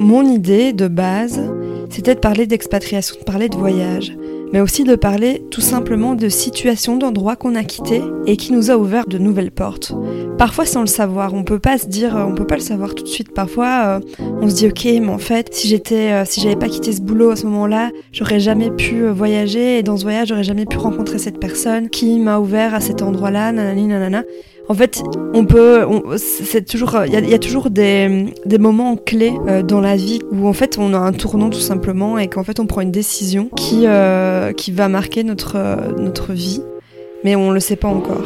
mon idée de base, c'était de parler d'expatriation, de parler de voyage mais aussi de parler tout simplement de situations, d'endroits qu'on a quittés et qui nous a ouvert de nouvelles portes. Parfois sans le savoir, on peut pas se dire, on peut pas le savoir tout de suite. Parfois, euh, on se dit ok, mais en fait, si j'étais, euh, si j'avais pas quitté ce boulot à ce moment-là, j'aurais jamais pu euh, voyager et dans ce voyage, j'aurais jamais pu rencontrer cette personne qui m'a ouvert à cet endroit-là, nanani nanana. En fait, on peut, c'est toujours, il y, a toujours des, moments clés euh, dans la vie où en fait on a un tournant tout simplement et qu'en fait on prend une décision qui, euh, qui va marquer notre, notre vie, mais on le sait pas encore.